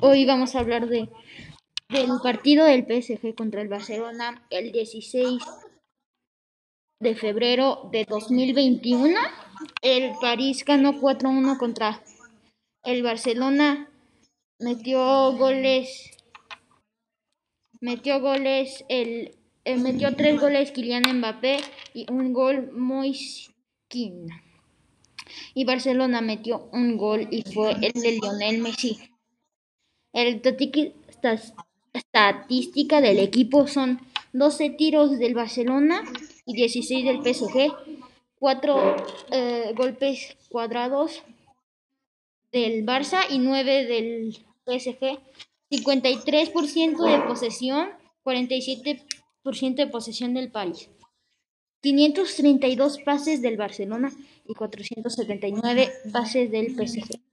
Hoy vamos a hablar de del partido del PSG contra el Barcelona el 16 de febrero de 2021. El París ganó 4-1 contra el Barcelona. Metió goles metió goles el eh, metió tres goles Kylian Mbappé y un gol Moiskin. Y Barcelona metió un gol y fue el de Lionel Messi. El estadística del equipo son 12 tiros del Barcelona y 16 del PSG, 4 golpes cuadrados del Barça y 9 del PSG, 53% de posesión, 47% de posesión del París. 532 pases del Barcelona y 479 pases del PSG.